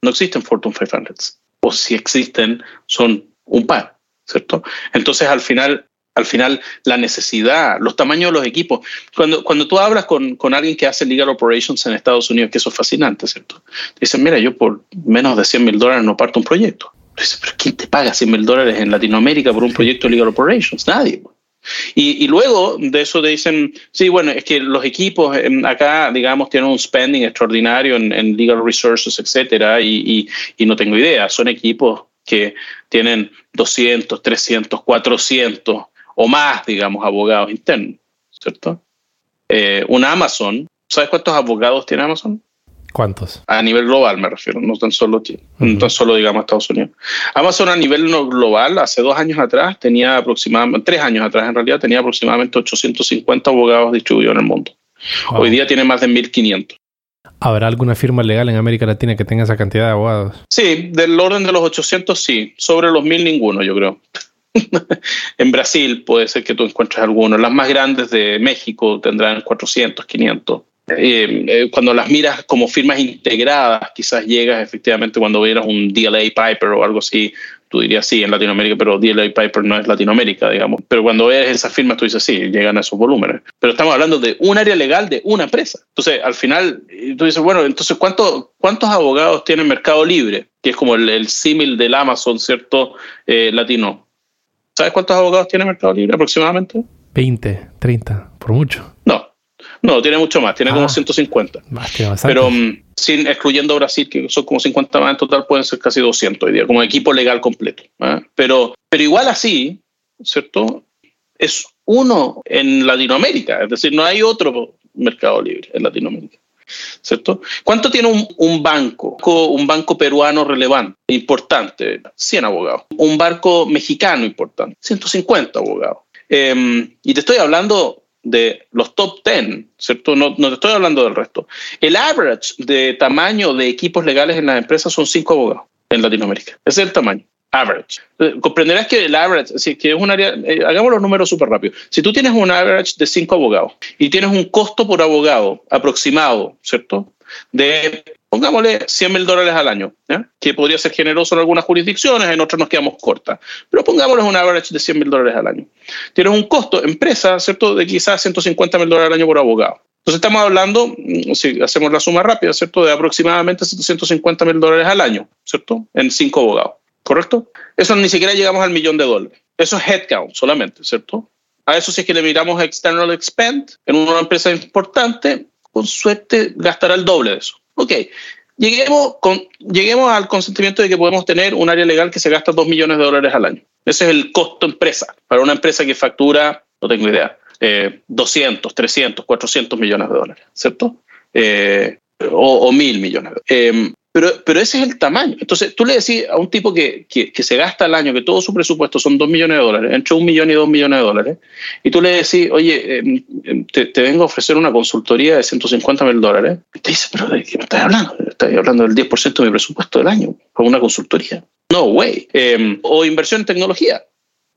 no existen Fortune 500, o si existen son un par, ¿cierto? Entonces al final al final la necesidad, los tamaños de los equipos. Cuando, cuando tú hablas con, con alguien que hace legal operations en Estados Unidos, que eso es fascinante, ¿cierto? dicen, mira, yo por menos de 100 mil dólares no parto un proyecto. Dice, pero ¿quién te paga 100 mil dólares en Latinoamérica por un proyecto de legal operations? Nadie. Y, luego de eso te dicen, sí, bueno, es que los equipos acá, digamos, tienen un spending extraordinario en, legal resources, etcétera, y, no tengo idea. Son equipos que tienen 200, 300, 400 o más, digamos, abogados internos, ¿cierto? Eh, una Amazon, ¿sabes cuántos abogados tiene Amazon? ¿Cuántos? A nivel global me refiero, no tan solo, no tan solo digamos Estados Unidos. Amazon a nivel global, hace dos años atrás, tenía aproximadamente, tres años atrás en realidad, tenía aproximadamente 850 abogados distribuidos en el mundo. Hoy día tiene más de 1.500. ¿Habrá alguna firma legal en América Latina que tenga esa cantidad de abogados? Sí, del orden de los 800 sí, sobre los 1.000 ninguno yo creo. en Brasil puede ser que tú encuentres algunos. Las más grandes de México tendrán 400, 500. Eh, eh, cuando las miras como firmas integradas, quizás llegas efectivamente cuando vieras un DLA Piper o algo así, tú dirías sí en Latinoamérica, pero DLA Piper no es Latinoamérica, digamos. Pero cuando ves esas firmas, tú dices sí, llegan a esos volúmenes. Pero estamos hablando de un área legal de una empresa. Entonces, al final, tú dices, bueno, entonces, ¿cuánto, ¿cuántos abogados tiene Mercado Libre? Que es como el, símil del Amazon, ¿cierto? Eh, latino. ¿Sabes cuántos abogados tiene Mercado Libre aproximadamente? 20, 30, por mucho. No, tiene mucho más, tiene como 150. Ah, más, Pero um, sin excluyendo Brasil, que son como 50 más en total, pueden ser casi 200 hoy día, como equipo legal completo. ¿eh? Pero, pero igual así, ¿cierto? Es uno en Latinoamérica, es decir, no hay otro mercado libre en Latinoamérica. ¿cierto? ¿Cuánto tiene un, banco? Un banco peruano relevante, importante, 100 abogados. Un barco mexicano importante, 150 abogados. Em, y te estoy hablando de los top 10, ¿cierto? No, te estoy hablando del resto. El average de tamaño de equipos legales en las empresas son 5 abogados en Latinoamérica. Ese es el tamaño average. Eh, comprenderás que el average, si que es un área, eh, hagamos los números súper rápido. Si tú tienes un average de cinco abogados y tienes un costo por abogado aproximado, ¿cierto? De, pongámosle 100 mil dólares al año, que podría ser generoso en algunas jurisdicciones, en otras nos quedamos cortas, pero pongámosle un average de 100 mil dólares al año. Tienes un costo, empresa, ¿cierto? De quizás 150 mil dólares al año por abogado. Entonces estamos hablando, mm, si hacemos la suma rápida, ¿cierto? De aproximadamente 750 mil dólares al año, ¿cierto? En cinco abogados. ¿correcto? Eso ni siquiera llegamos al millón de dólares. Eso es headcount solamente, ¿cierto? A eso si es que le miramos external expend en una empresa importante, con suerte gastará el doble de eso. Ok, lleguemos, lleguemos al consentimiento de que podemos tener un área legal que se gasta 2 millones de dólares al año. Ese es el costo empresa. Para una empresa que factura, no tengo idea, 200, 300, 400 millones de dólares, ¿cierto? Eh, o, mil millones. Eh, pero, pero ese es el tamaño. Entonces, tú le decís a un tipo que, que, se gasta al año, que todo su presupuesto son 2 millones de dólares, entre un millón y dos millones de dólares, y tú le decís, oye, em, em, te, te, vengo a ofrecer una consultoría de 150 mil dólares, y te dice, pero ¿de qué me estás hablando? Estás hablando del 10% de mi presupuesto del año, con una consultoría. No, way. Em, o inversión en tecnología.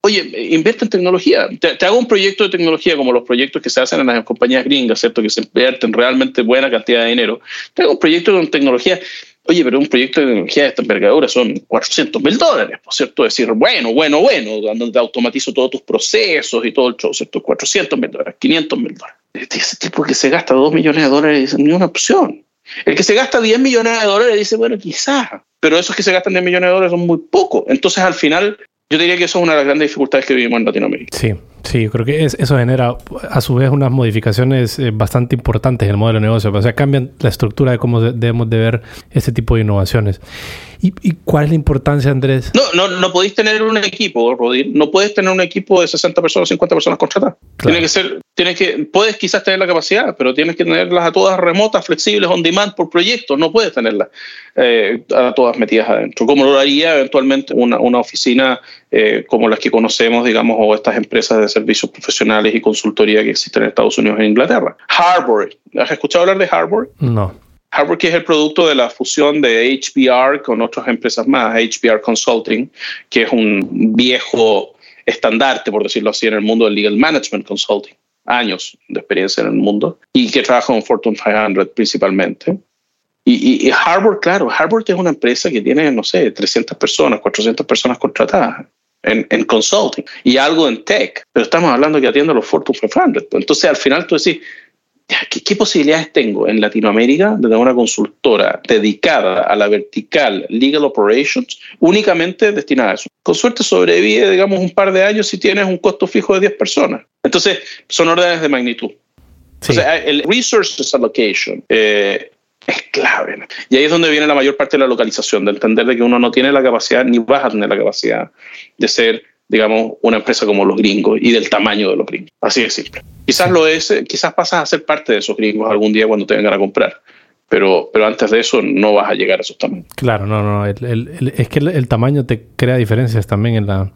Oye, invierte en tecnología. Te, te, hago un proyecto de tecnología como los proyectos que se hacen en las compañías gringas, ¿cierto? Que se invierten realmente buena cantidad de dinero. Te hago un proyecto con tecnología Oye, pero un proyecto de tecnología de esta envergadura son 400 mil dólares, por cierto, decir, bueno, bueno, bueno, donde automatizo todos tus procesos y todo el show, ¿cierto? 400 mil dólares, 500 mil dólares. Este, ese tipo que se gasta 2 millones de dólares dice, ni una opción. El que se gasta 10 millones de dólares dice, bueno, quizás, pero esos que se gastan 10 millones de dólares son muy pocos. Entonces, al final, yo diría que eso es una de las grandes dificultades que vivimos en Latinoamérica. Sí, sí, creo que eso genera a su vez unas modificaciones eh, bastante importantes en el modelo de negocio. O sea, cambian la estructura de cómo debemos de ver este tipo de innovaciones. ¿Y, cuál es la importancia, Andrés? No, no, no podéis tener un equipo, Rodir. No puedes tener un equipo de 60 personas, 50 personas contratadas. Tiene que ser, tienes que, puedes quizás tener la capacidad, pero tienes que tenerlas a todas remotas, flexibles, on demand por proyecto. No puedes tenerlas eh, a todas metidas adentro. Como lo haría eventualmente una, una oficina eh, como las que conocemos, digamos, o estas empresas de servicios profesionales y consultoría que existen en Estados Unidos e Inglaterra. Harbor. ¿Has escuchado hablar de Harbor? No. Que es el producto de la fusión de HBR con otras empresas más, HBR Consulting, que es un viejo estandarte, por decirlo así, en el mundo del legal management consulting, años de experiencia en el mundo, y que trabaja con Fortune 500 principalmente. Y, Harbor, claro, Harbor es una empresa que tiene, no sé, 300 personas, 400 personas contratadas en, en consulting y algo en tech, pero estamos hablando que atiende a los Fortune 500. Entonces, al final tú decís, ¿Qué, posibilidades tengo en Latinoamérica de tener una consultora dedicada a la vertical Legal Operations únicamente destinada a eso? Con suerte sobrevive, digamos, un par de años si tienes un costo fijo de 10 personas. Entonces, son órdenes de magnitud. O sea, el Resources Allocation eh, es clave. Y ahí es donde viene la mayor parte de la localización, de entender de que uno no tiene la capacidad, ni vas a tener la capacidad de ser digamos, una empresa como los gringos y del tamaño de los gringos. Así de simple. Quizás lo es, eh, quizás pasas a ser parte de esos gringos algún día cuando te vengan a comprar. Pero, pero antes de eso no vas a llegar a esos tamaños. Claro, no, no. es que el, tamaño te crea diferencias también en la,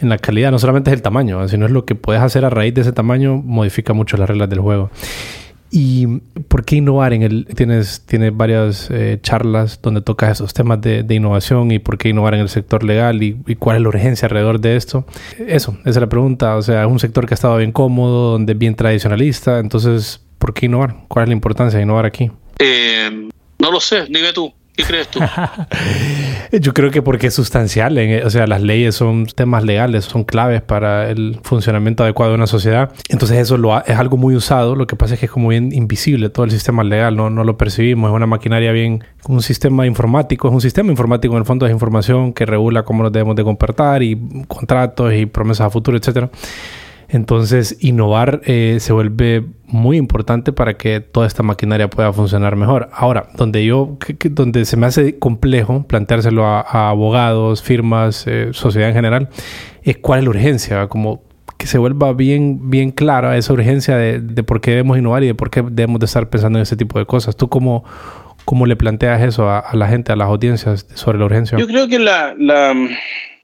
en la calidad. No solamente es el tamaño, sino es lo que puedes hacer a raíz de ese tamaño, modifica mucho las reglas del juego. ¿Y por qué innovar en el... Tienes, tienes varias eh, charlas donde tocas esos temas de, innovación y por qué innovar en el sector legal y, cuál es la urgencia alrededor de esto. Eso, esa es la pregunta. O sea, es un sector que ha estado bien cómodo, donde es bien tradicionalista. Entonces, ¿por qué innovar? ¿Cuál es la importancia de innovar aquí? Eh, no lo sé, dime tú. ¿Qué crees tú? Yo creo que porque es sustancial. o sea, las leyes son temas legales, son claves para el funcionamiento adecuado de una sociedad. Entonces eso lo es algo muy usado. Lo que pasa es que es como bien invisible todo el sistema legal. No, no lo percibimos. Es una maquinaria bien... Un sistema informático. Es un sistema informático en el fondo de información que regula cómo nos debemos de comportar y contratos y promesas a futuro, etcétera. Entonces, innovar eh, se vuelve muy importante para que toda esta maquinaria pueda funcionar mejor. Ahora, donde yo, donde se me hace complejo planteárselo a, abogados, firmas, eh, sociedad en general, es cuál es la urgencia, como que se vuelva bien, bien clara esa urgencia de, de, por qué debemos innovar y de por qué debemos de estar pensando en ese tipo de cosas. ¿Tú cómo, cómo le planteas eso a, a la gente, a las audiencias sobre la urgencia? Yo creo que la... la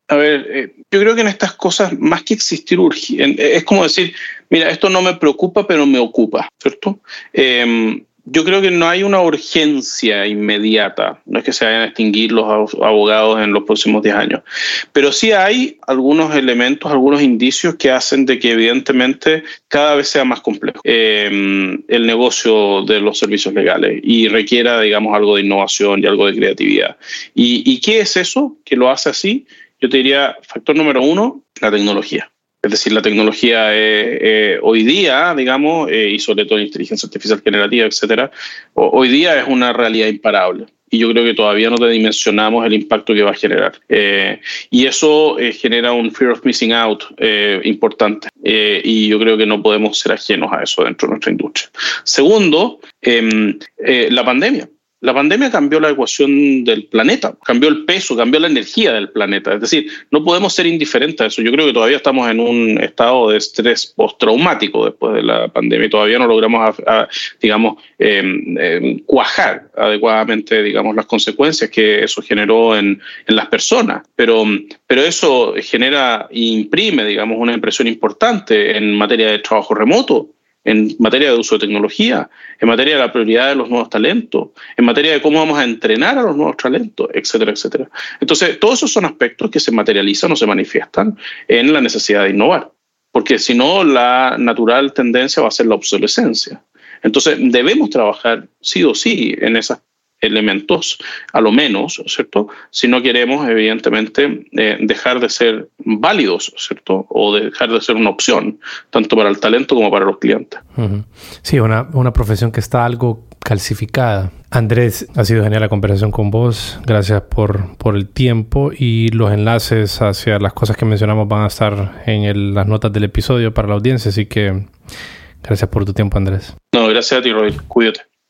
a ver, eh, yo creo que en estas cosas, más que existir es como decir, mira, esto no me preocupa, pero me ocupa, ¿cierto? Eh, yo creo que no hay una urgencia inmediata, no es que se vayan a extinguir los abogados en los próximos 10 años, pero sí hay algunos elementos, algunos indicios que hacen de que evidentemente cada vez sea más complejo eh, el negocio de los servicios legales y requiera, digamos, algo de innovación y algo de creatividad. ¿Y, y qué es eso que lo hace así? Yo te diría, factor número uno, la tecnología. Es decir, la tecnología eh, eh, hoy día, digamos, eh, y sobre todo inteligencia artificial generativa, etcétera, hoy día es una realidad imparable. Y yo creo que todavía no dimensionamos el impacto que va a generar. y eso genera un fear of missing out importante. y yo creo que no podemos ser ajenos a eso dentro de nuestra industria. Segundo, em, la pandemia. La pandemia cambió la ecuación del planeta, cambió el peso, cambió la energía del planeta. Es decir, no podemos ser indiferentes a eso. Yo creo que todavía estamos en un estado de estrés postraumático después de la pandemia y todavía no logramos, digamos, em, em, cuajar adecuadamente, digamos, las consecuencias que eso generó en, en las personas. Pero, pero eso genera e imprime, digamos, una impresión importante en materia de trabajo remoto en materia de uso de tecnología, en materia de la prioridad de los nuevos talentos, en materia de cómo vamos a entrenar a los nuevos talentos, etcétera, etcétera. Entonces, todos esos son aspectos que se materializan o se manifiestan en la necesidad de innovar, porque si no, la natural tendencia va a ser la obsolescencia. Entonces, debemos trabajar sí o sí en esas elementos, a lo menos, ¿cierto? Si no queremos, evidentemente, eh, dejar de ser válidos, ¿cierto? O dejar de ser una opción, tanto para el talento como para los clientes. Sí, una, una profesión que está algo calcificada. Andrés, ha sido genial la conversación con vos. Gracias por, por el tiempo y los enlaces hacia las cosas que mencionamos van a estar en las notas del episodio para la audiencia. Así que gracias por tu tiempo, Andrés. No, gracias a ti, Roy. Cuídate.